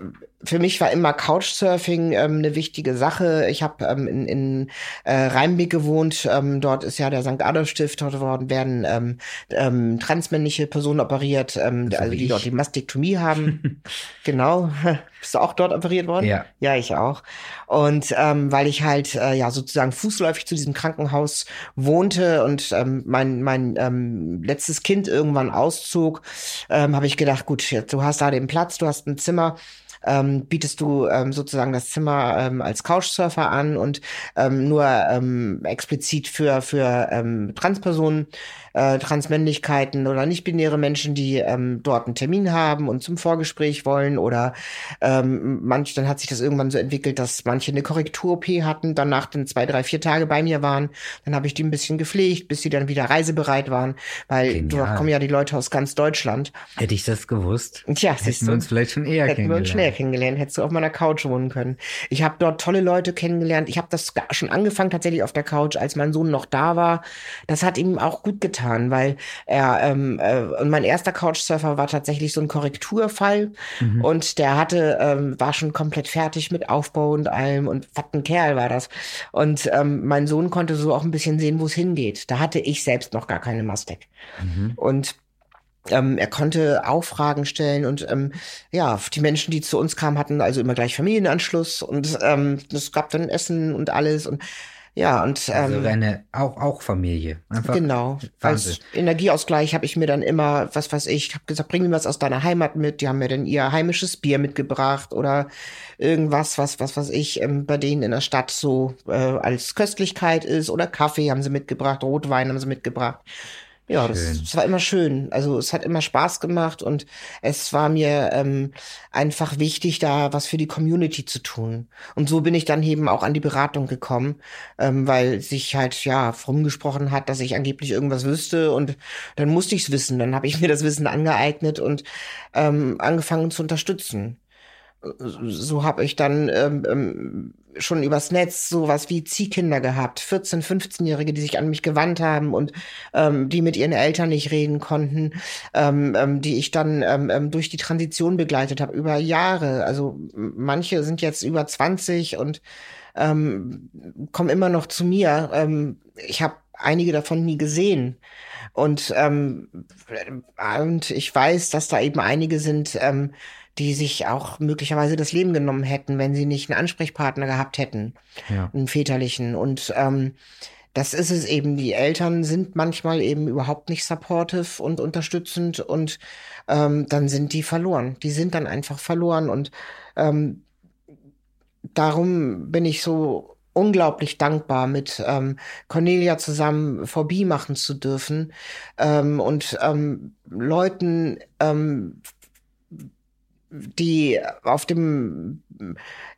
für mich war immer Couchsurfing ähm, eine wichtige Sache. Ich habe ähm, in, in äh, Rheinbeck gewohnt. Ähm, dort ist ja der St. Adolf Stift. Dort werden ähm, ähm, transmännliche Personen operiert, ähm, also, also die dort die Mastektomie haben. genau. Bist du auch dort operiert worden? Ja. Ja, ich auch. Und ähm, weil ich halt äh, ja sozusagen fußläufig zu diesem Krankenhaus wohnte und ähm, mein mein ähm, letztes Kind irgendwann auszog, ähm, habe ich gedacht, gut, jetzt, du hast da den Platz, du hast ein Zimmer ähm, bietest du ähm, sozusagen das Zimmer ähm, als Couchsurfer an und ähm, nur ähm, explizit für, für ähm, Transpersonen, äh, Transmännlichkeiten oder nicht-binäre Menschen, die ähm, dort einen Termin haben und zum Vorgespräch wollen oder ähm, manch, dann hat sich das irgendwann so entwickelt, dass manche eine Korrektur-OP hatten, danach dann zwei, drei, vier Tage bei mir waren. Dann habe ich die ein bisschen gepflegt, bis sie dann wieder reisebereit waren, weil dort kommen ja die Leute aus ganz Deutschland. Hätte ich das gewusst, Tja, hätten wir uns vielleicht schon eher hätten wir uns schnell kennengelernt, hättest du auf meiner Couch wohnen können. Ich habe dort tolle Leute kennengelernt. Ich habe das schon angefangen tatsächlich auf der Couch, als mein Sohn noch da war. Das hat ihm auch gut getan, weil er ähm, äh, und mein erster Couchsurfer war tatsächlich so ein Korrekturfall mhm. und der hatte ähm, war schon komplett fertig mit Aufbau und allem und was ein Kerl war das. Und ähm, mein Sohn konnte so auch ein bisschen sehen, wo es hingeht. Da hatte ich selbst noch gar keine Mastek. Mhm. Und ähm, er konnte auch Fragen stellen und ähm, ja, die Menschen, die zu uns kamen, hatten also immer gleich Familienanschluss und ähm, es gab dann Essen und alles und ja, und also ähm, eine auch auch Familie. Einfach genau. Als Energieausgleich habe ich mir dann immer, was weiß ich, habe gesagt, bring mir was aus deiner Heimat mit. Die haben mir dann ihr heimisches Bier mitgebracht oder irgendwas, was was was ich ähm, bei denen in der Stadt so äh, als Köstlichkeit ist oder Kaffee haben sie mitgebracht, Rotwein haben sie mitgebracht. Ja, das, das, war immer schön. Also es hat immer Spaß gemacht und es war mir ähm, einfach wichtig, da was für die Community zu tun. Und so bin ich dann eben auch an die Beratung gekommen, ähm, weil sich halt ja rumgesprochen hat, dass ich angeblich irgendwas wüsste und dann musste ich es wissen. Dann habe ich mir das Wissen angeeignet und ähm, angefangen zu unterstützen so habe ich dann ähm, ähm, schon übers Netz sowas wie Ziehkinder gehabt, 14-, 15-Jährige, die sich an mich gewandt haben und ähm, die mit ihren Eltern nicht reden konnten, ähm, ähm, die ich dann ähm, ähm durch die Transition begleitet habe über Jahre. Also manche sind jetzt über 20 und ähm, kommen immer noch zu mir. Ähm, ich habe einige davon nie gesehen. Und, ähm, und ich weiß, dass da eben einige sind, ähm, die sich auch möglicherweise das Leben genommen hätten, wenn sie nicht einen Ansprechpartner gehabt hätten, ja. einen väterlichen. Und ähm, das ist es eben. Die Eltern sind manchmal eben überhaupt nicht supportive und unterstützend und ähm, dann sind die verloren. Die sind dann einfach verloren und ähm, darum bin ich so unglaublich dankbar, mit ähm, Cornelia zusammen Phobie machen zu dürfen ähm, und ähm, Leuten ähm, die auf dem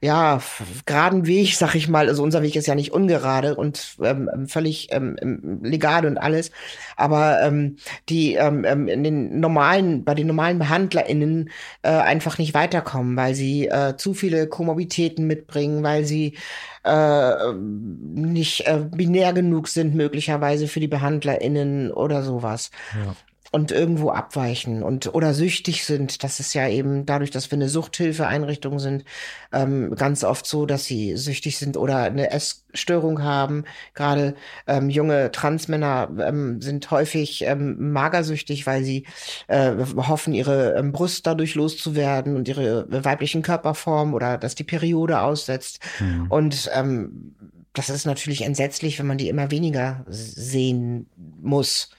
ja geraden Weg, sag ich mal, also unser Weg ist ja nicht ungerade und ähm, völlig ähm, legal und alles, aber ähm, die ähm, ähm, in den normalen, bei den normalen BehandlerInnen äh, einfach nicht weiterkommen, weil sie äh, zu viele Komorbitäten mitbringen, weil sie äh, nicht äh, binär genug sind möglicherweise für die BehandlerInnen oder sowas. Ja und irgendwo abweichen und oder süchtig sind. Das ist ja eben dadurch, dass wir eine Suchthilfeeinrichtung sind, ähm, ganz oft so, dass sie süchtig sind oder eine Essstörung haben. Gerade ähm, junge Transmänner ähm, sind häufig ähm, magersüchtig, weil sie äh, hoffen, ihre ähm, Brust dadurch loszuwerden und ihre weiblichen Körperformen oder dass die Periode aussetzt. Mhm. Und ähm, das ist natürlich entsetzlich, wenn man die immer weniger sehen muss.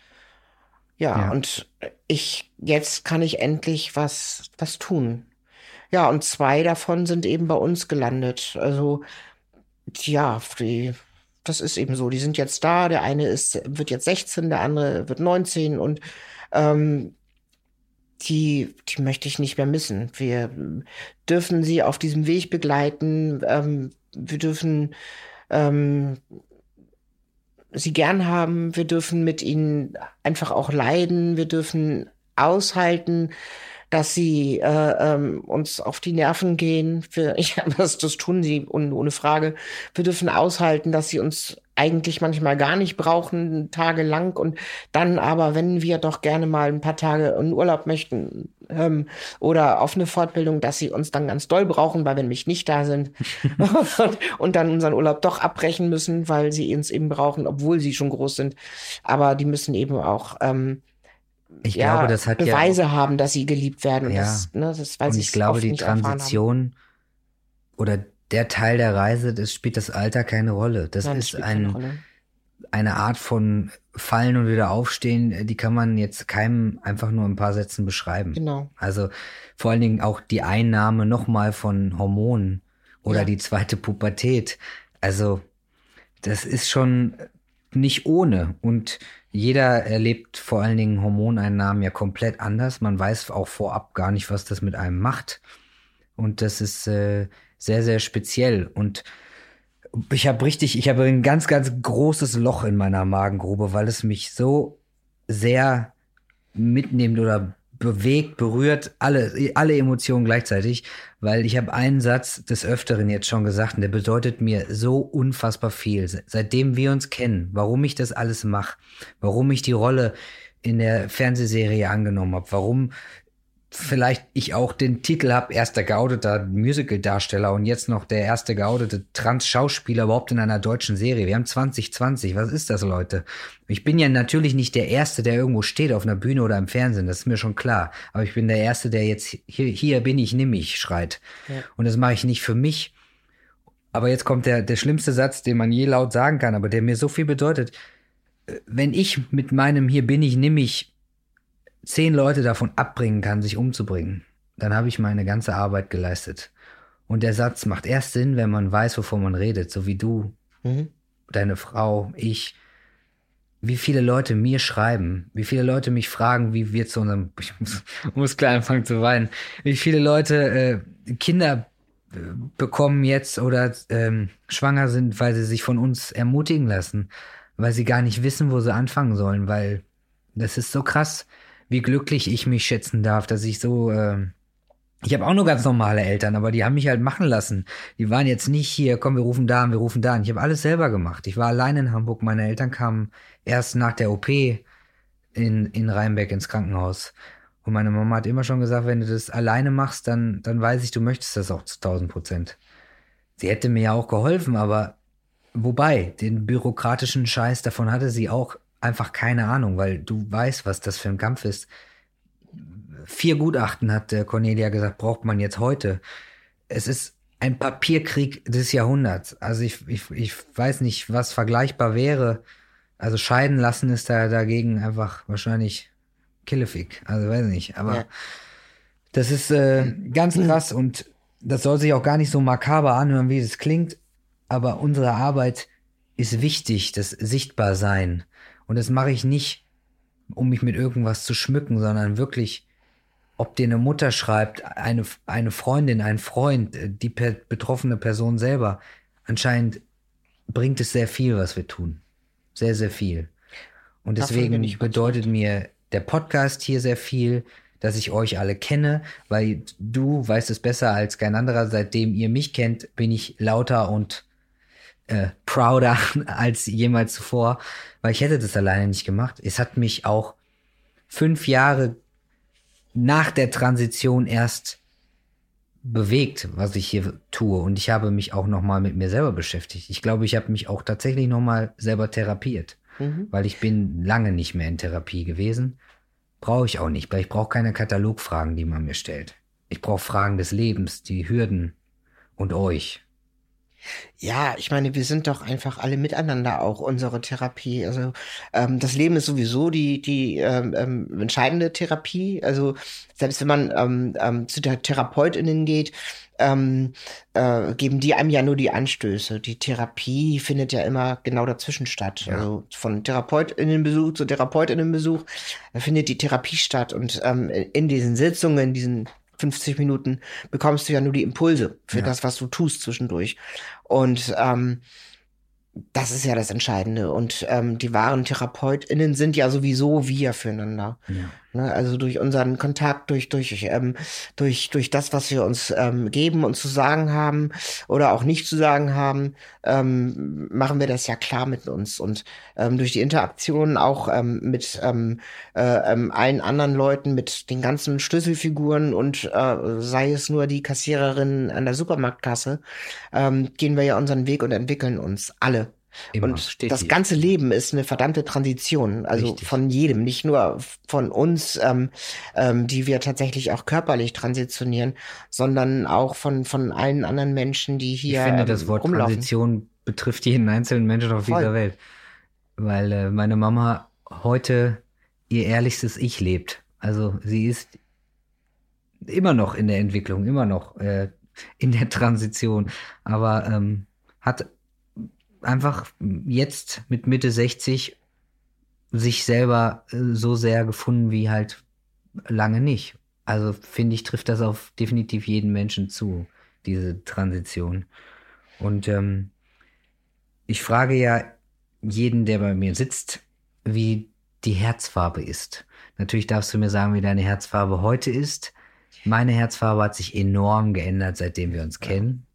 Ja, ja, und ich, jetzt kann ich endlich was, was tun. Ja, und zwei davon sind eben bei uns gelandet. Also, ja, die, das ist eben so. Die sind jetzt da. Der eine ist, wird jetzt 16, der andere wird 19 und ähm, die, die möchte ich nicht mehr missen. Wir dürfen sie auf diesem Weg begleiten. Ähm, wir dürfen ähm, sie gern haben. Wir dürfen mit ihnen einfach auch leiden. Wir dürfen aushalten, dass sie äh, ähm, uns auf die Nerven gehen. Wir, ich, das, das tun sie ohne, ohne Frage. Wir dürfen aushalten, dass sie uns eigentlich manchmal gar nicht brauchen, tagelang. Und dann aber, wenn wir doch gerne mal ein paar Tage in Urlaub möchten ähm, oder auf eine Fortbildung, dass sie uns dann ganz doll brauchen, weil wir nämlich nicht da sind und, und, dann unseren Urlaub doch abbrechen müssen, weil sie uns eben brauchen, obwohl sie schon groß sind. Aber die müssen eben auch ähm, ich ja, glaube, das hat Beweise ja, haben, dass sie geliebt werden. Und, ja. das, ne, das, weil und ich glaube, die Transition oder der Teil der Reise, das spielt das Alter keine Rolle. Das Nein, ist ein, eine Art von Fallen und wieder aufstehen, die kann man jetzt keinem einfach nur ein paar Sätzen beschreiben. Genau. Also vor allen Dingen auch die Einnahme nochmal von Hormonen oder ja. die zweite Pubertät. Also das ist schon nicht ohne. Und jeder erlebt vor allen Dingen Hormoneinnahmen ja komplett anders. Man weiß auch vorab gar nicht, was das mit einem macht. Und das ist äh, sehr, sehr speziell. Und ich habe richtig, ich habe ein ganz, ganz großes Loch in meiner Magengrube, weil es mich so sehr mitnimmt oder bewegt, berührt, alle, alle Emotionen gleichzeitig, weil ich habe einen Satz des Öfteren jetzt schon gesagt und der bedeutet mir so unfassbar viel. Seitdem wir uns kennen, warum ich das alles mache, warum ich die Rolle in der Fernsehserie angenommen habe, warum vielleicht ich auch den Titel habe, erster geouteter Musical-Darsteller und jetzt noch der erste geoutete Trans-Schauspieler überhaupt in einer deutschen Serie. Wir haben 2020. Was ist das, Leute? Ich bin ja natürlich nicht der Erste, der irgendwo steht auf einer Bühne oder im Fernsehen. Das ist mir schon klar. Aber ich bin der Erste, der jetzt hier, hier bin ich, nimm mich schreit. Ja. Und das mache ich nicht für mich. Aber jetzt kommt der, der schlimmste Satz, den man je laut sagen kann, aber der mir so viel bedeutet. Wenn ich mit meinem Hier bin ich, nimm mich zehn Leute davon abbringen kann, sich umzubringen, dann habe ich meine ganze Arbeit geleistet. Und der Satz macht erst Sinn, wenn man weiß, wovon man redet, so wie du, mhm. deine Frau, ich. Wie viele Leute mir schreiben, wie viele Leute mich fragen, wie wir zu unserem, ich muss, muss klar anfangen zu weinen, wie viele Leute äh, Kinder äh, bekommen jetzt oder ähm, schwanger sind, weil sie sich von uns ermutigen lassen, weil sie gar nicht wissen, wo sie anfangen sollen, weil das ist so krass wie glücklich ich mich schätzen darf, dass ich so, äh, ich habe auch nur ganz normale Eltern, aber die haben mich halt machen lassen. Die waren jetzt nicht hier, komm, wir rufen da an, wir rufen da an. Ich habe alles selber gemacht. Ich war allein in Hamburg. Meine Eltern kamen erst nach der OP in, in Rheinbeck ins Krankenhaus. Und meine Mama hat immer schon gesagt, wenn du das alleine machst, dann, dann weiß ich, du möchtest das auch zu 1000 Prozent. Sie hätte mir ja auch geholfen, aber wobei, den bürokratischen Scheiß davon hatte sie auch einfach keine Ahnung, weil du weißt, was das für ein Kampf ist. Vier Gutachten hat der Cornelia gesagt, braucht man jetzt heute. Es ist ein Papierkrieg des Jahrhunderts. Also ich, ich, ich weiß nicht, was vergleichbar wäre. Also scheiden lassen ist da dagegen einfach wahrscheinlich killefig. Also weiß nicht. Aber ja. das ist äh, ganz krass und das soll sich auch gar nicht so makaber anhören, wie es klingt. Aber unsere Arbeit ist wichtig, das Sichtbarsein. Und das mache ich nicht, um mich mit irgendwas zu schmücken, sondern wirklich, ob dir eine Mutter schreibt, eine, eine Freundin, ein Freund, äh, die per, betroffene Person selber. Anscheinend bringt es sehr viel, was wir tun. Sehr, sehr viel. Und deswegen bedeutet mir der Podcast hier sehr viel, dass ich euch alle kenne, weil du weißt es besser als kein anderer. Seitdem ihr mich kennt, bin ich lauter und äh, prouder als jemals zuvor, weil ich hätte das alleine nicht gemacht. Es hat mich auch fünf Jahre nach der Transition erst bewegt, was ich hier tue. Und ich habe mich auch nochmal mit mir selber beschäftigt. Ich glaube, ich habe mich auch tatsächlich nochmal selber therapiert, mhm. weil ich bin lange nicht mehr in Therapie gewesen. Brauche ich auch nicht, weil ich brauche keine Katalogfragen, die man mir stellt. Ich brauche Fragen des Lebens, die Hürden und euch. Ja, ich meine, wir sind doch einfach alle miteinander auch unsere Therapie. Also ähm, das Leben ist sowieso die die ähm, ähm, entscheidende Therapie. Also selbst wenn man ähm, ähm, zu der Therapeutinnen geht, ähm, äh, geben die einem ja nur die Anstöße. Die Therapie findet ja immer genau dazwischen statt. Ja. Also von Therapeutinnenbesuch zu Therapeutinnenbesuch findet die Therapie statt und ähm, in diesen Sitzungen, in diesen 50 Minuten bekommst du ja nur die Impulse für ja. das, was du tust zwischendurch. Und ähm, das ist ja das Entscheidende. Und ähm, die wahren TherapeutInnen sind ja sowieso wir füreinander. Ja. Ne? Also durch unseren Kontakt, durch, durch, ähm, durch, durch das, was wir uns ähm, geben und zu sagen haben oder auch nicht zu sagen haben, ähm, machen wir das ja klar mit uns. Und ähm, durch die Interaktion auch ähm, mit ähm, äh, ähm, allen anderen Leuten, mit den ganzen Schlüsselfiguren und äh, sei es nur die Kassiererin an der Supermarktkasse, ähm, gehen wir ja unseren Weg und entwickeln uns alle. Immer, und das hier. ganze Leben ist eine verdammte Transition, also Richtig. von jedem, nicht nur von uns, ähm, ähm, die wir tatsächlich auch körperlich transitionieren, sondern auch von von allen anderen Menschen, die hier. Ich finde, das ähm, Wort rumlaufen. Transition betrifft jeden einzelnen Menschen auf Voll. dieser Welt, weil äh, meine Mama heute ihr ehrlichstes Ich lebt. Also sie ist immer noch in der Entwicklung, immer noch äh, in der Transition, aber ähm, hat einfach jetzt mit Mitte 60 sich selber äh, so sehr gefunden wie halt lange nicht. Also finde ich, trifft das auf definitiv jeden Menschen zu, diese Transition. Und ähm, ich frage ja jeden, der bei mir sitzt, wie die Herzfarbe ist. Natürlich darfst du mir sagen, wie deine Herzfarbe heute ist. Meine Herzfarbe hat sich enorm geändert, seitdem wir uns kennen.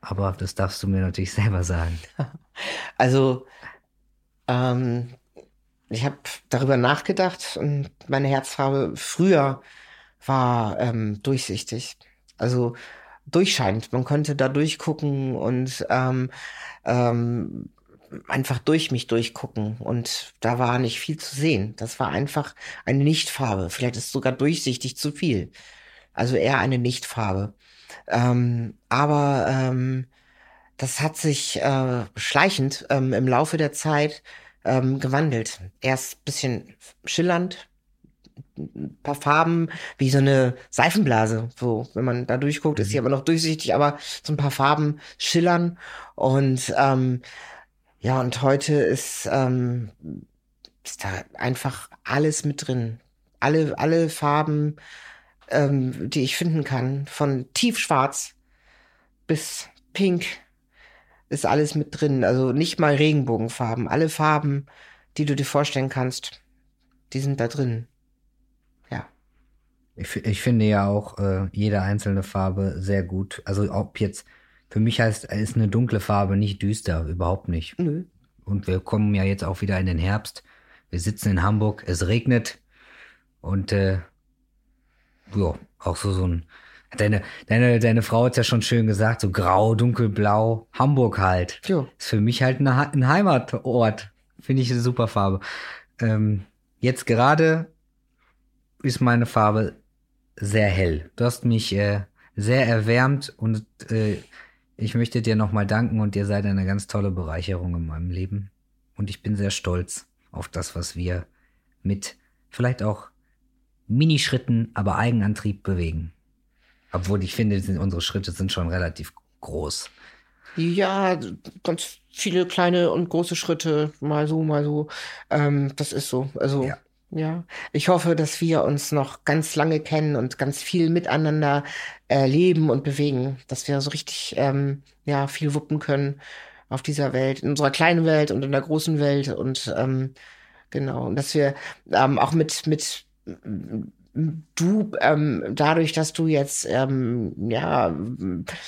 Aber das darfst du mir natürlich selber sagen. Also, ähm, ich habe darüber nachgedacht und meine Herzfarbe früher war ähm, durchsichtig. Also durchscheinend. Man konnte da durchgucken und ähm, ähm, einfach durch mich durchgucken und da war nicht viel zu sehen. Das war einfach eine Nichtfarbe. Vielleicht ist sogar durchsichtig zu viel. Also eher eine Nichtfarbe. Ähm, aber ähm, das hat sich äh, schleichend ähm, im Laufe der Zeit ähm, gewandelt. Erst bisschen schillernd, ein paar Farben wie so eine Seifenblase. So, wenn man da durchguckt, ist sie mhm. aber noch durchsichtig, aber so ein paar Farben schillern. Und ähm, ja, und heute ist, ähm, ist da einfach alles mit drin. Alle, alle Farben, ähm, die ich finden kann, von tiefschwarz bis pink, ist alles mit drin. Also nicht mal Regenbogenfarben. Alle Farben, die du dir vorstellen kannst, die sind da drin. Ich, ich finde ja auch äh, jede einzelne Farbe sehr gut. Also ob jetzt, für mich heißt, ist eine dunkle Farbe nicht düster, überhaupt nicht. Nö. Und wir kommen ja jetzt auch wieder in den Herbst. Wir sitzen in Hamburg, es regnet und äh, ja, auch so so ein Deine, deine, deine Frau hat ja schon schön gesagt, so grau, dunkelblau, Hamburg halt. Jo. Ist für mich halt eine, ein Heimatort. Finde ich eine super Farbe. Ähm, jetzt gerade ist meine Farbe sehr hell. Du hast mich äh, sehr erwärmt und äh, ich möchte dir nochmal danken und ihr seid eine ganz tolle Bereicherung in meinem Leben. Und ich bin sehr stolz auf das, was wir mit vielleicht auch Minischritten, aber Eigenantrieb bewegen. Obwohl ich finde, unsere Schritte sind schon relativ groß. Ja, ganz viele kleine und große Schritte, mal so, mal so. Ähm, das ist so. Also ja. Ja, ich hoffe, dass wir uns noch ganz lange kennen und ganz viel miteinander erleben und bewegen, dass wir so richtig ähm, ja viel wuppen können auf dieser Welt, in unserer kleinen Welt und in der großen Welt und ähm, genau, und dass wir ähm, auch mit mit du ähm, dadurch, dass du jetzt ähm, ja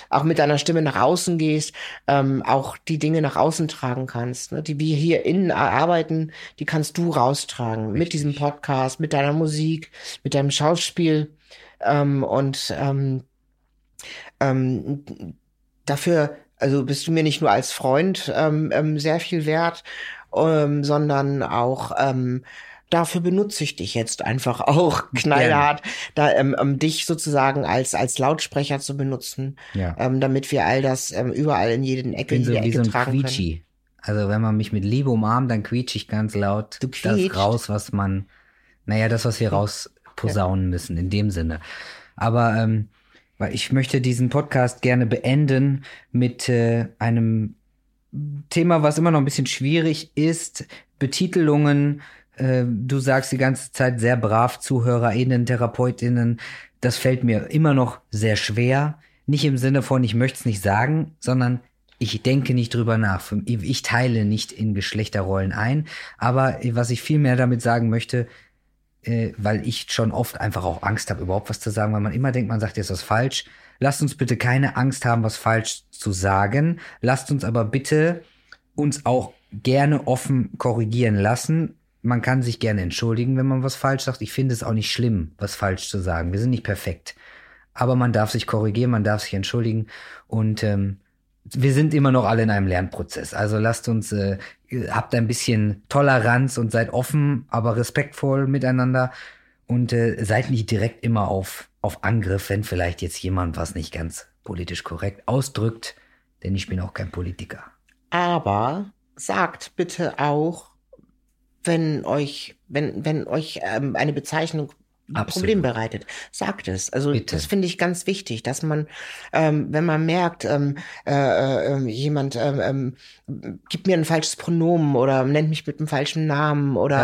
auch mit deiner Stimme nach außen gehst, ähm, auch die Dinge nach außen tragen kannst, ne? die wir hier innen arbeiten, die kannst du raustragen Richtig. mit diesem Podcast, mit deiner Musik, mit deinem Schauspiel ähm, und ähm, ähm, dafür also bist du mir nicht nur als Freund ähm, ähm, sehr viel wert, ähm, sondern auch ähm, dafür benutze ich dich jetzt einfach auch knallhart, da ähm, um dich sozusagen als als Lautsprecher zu benutzen, ja. ähm, damit wir all das ähm, überall in jeden Ecke, in so, Ecke wie so tragen Quietschi. können. Also wenn man mich mit Liebe umarmt, dann quietsche ich ganz laut du das raus, was man, naja, das, was wir raus posaunen ja. müssen, in dem Sinne. Aber ähm, weil ich möchte diesen Podcast gerne beenden mit äh, einem Thema, was immer noch ein bisschen schwierig ist. Betitelungen äh, du sagst die ganze Zeit sehr brav ZuhörerInnen, TherapeutInnen. Das fällt mir immer noch sehr schwer. Nicht im Sinne von, ich möchte es nicht sagen, sondern ich denke nicht drüber nach. Ich teile nicht in Geschlechterrollen ein. Aber was ich viel mehr damit sagen möchte, äh, weil ich schon oft einfach auch Angst habe, überhaupt was zu sagen, weil man immer denkt, man sagt jetzt was falsch. Lasst uns bitte keine Angst haben, was falsch zu sagen. Lasst uns aber bitte uns auch gerne offen korrigieren lassen man kann sich gerne entschuldigen, wenn man was falsch sagt. Ich finde es auch nicht schlimm, was falsch zu sagen. Wir sind nicht perfekt. Aber man darf sich korrigieren, man darf sich entschuldigen. Und ähm, wir sind immer noch alle in einem Lernprozess. Also lasst uns, äh, habt ein bisschen Toleranz und seid offen, aber respektvoll miteinander. Und äh, seid nicht direkt immer auf, auf Angriff, wenn vielleicht jetzt jemand was nicht ganz politisch korrekt ausdrückt. Denn ich bin auch kein Politiker. Aber sagt bitte auch, wenn euch, wenn, wenn euch ähm, eine Bezeichnung ein Problem bereitet, sagt es. Also Bitte. das finde ich ganz wichtig, dass man, ähm, wenn man merkt, ähm, äh, äh, jemand ähm, ähm, gibt mir ein falsches Pronomen oder nennt mich mit einem falschen Namen oder.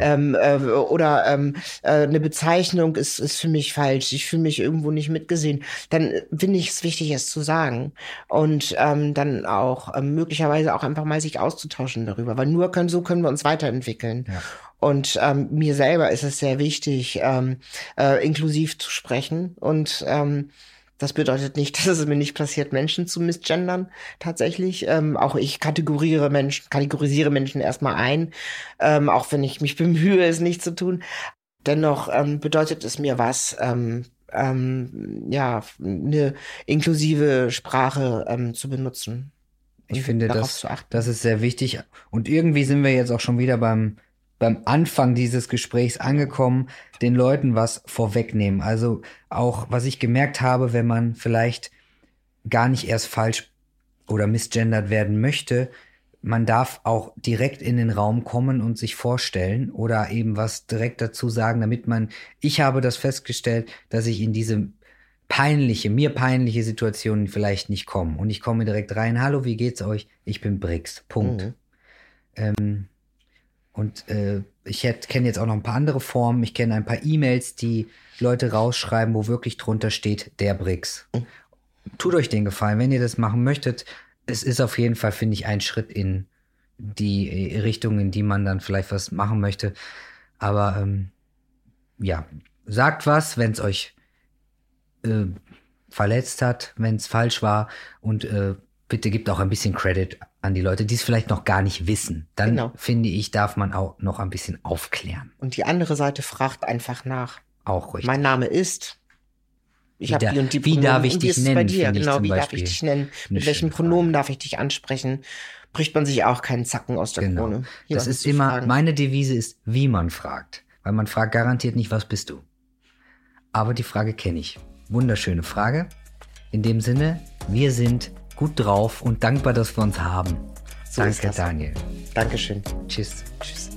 Ähm, äh, oder ähm, äh, eine Bezeichnung ist ist für mich falsch, ich fühle mich irgendwo nicht mitgesehen, dann finde ich es wichtig, es zu sagen und ähm, dann auch ähm, möglicherweise auch einfach mal sich auszutauschen darüber, weil nur können so können wir uns weiterentwickeln. Ja. Und ähm, mir selber ist es sehr wichtig, ähm, äh, inklusiv zu sprechen. Und ähm, das bedeutet nicht, dass es mir nicht passiert, Menschen zu misgendern. Tatsächlich. Ähm, auch ich kategoriere Menschen, kategorisiere Menschen erstmal ein, ähm, auch wenn ich mich bemühe, es nicht zu tun. Dennoch ähm, bedeutet es mir was, ähm, ähm, ja, eine inklusive Sprache ähm, zu benutzen. Ich finde, das, das ist sehr wichtig. Und irgendwie sind wir jetzt auch schon wieder beim beim Anfang dieses Gesprächs angekommen, den Leuten was vorwegnehmen. Also auch, was ich gemerkt habe, wenn man vielleicht gar nicht erst falsch oder misgendert werden möchte, man darf auch direkt in den Raum kommen und sich vorstellen oder eben was direkt dazu sagen, damit man, ich habe das festgestellt, dass ich in diese peinliche, mir peinliche Situation vielleicht nicht komme. Und ich komme direkt rein, hallo, wie geht's euch? Ich bin Brix. Punkt. Mhm. Ähm, und äh, ich kenne jetzt auch noch ein paar andere Formen. Ich kenne ein paar E-Mails, die Leute rausschreiben, wo wirklich drunter steht, der. Mhm. Tut euch den Gefallen, wenn ihr das machen möchtet. Es ist auf jeden Fall, finde ich, ein Schritt in die äh, Richtung, in die man dann vielleicht was machen möchte. Aber ähm, ja, sagt was, wenn es euch äh, verletzt hat, wenn es falsch war und äh, bitte gebt auch ein bisschen Credit an die Leute, die es vielleicht noch gar nicht wissen. Dann genau. finde ich, darf man auch noch ein bisschen aufklären. Und die andere Seite fragt einfach nach. Auch richtig. Mein Name ist. Ich habe die und die Pronomen. Wie darf ich dich nennen? Bei dir? Genau, wie darf ich dich nennen? Mit welchen Pronomen darf ich dich ansprechen? Bricht man sich auch keinen Zacken aus der genau. Krone. Hier das ist immer, fragen. meine Devise ist, wie man fragt. Weil man fragt garantiert nicht, was bist du? Aber die Frage kenne ich. Wunderschöne Frage. In dem Sinne, wir sind gut drauf und dankbar, dass wir uns haben. So Danke, Daniel. Dankeschön. Tschüss. Tschüss.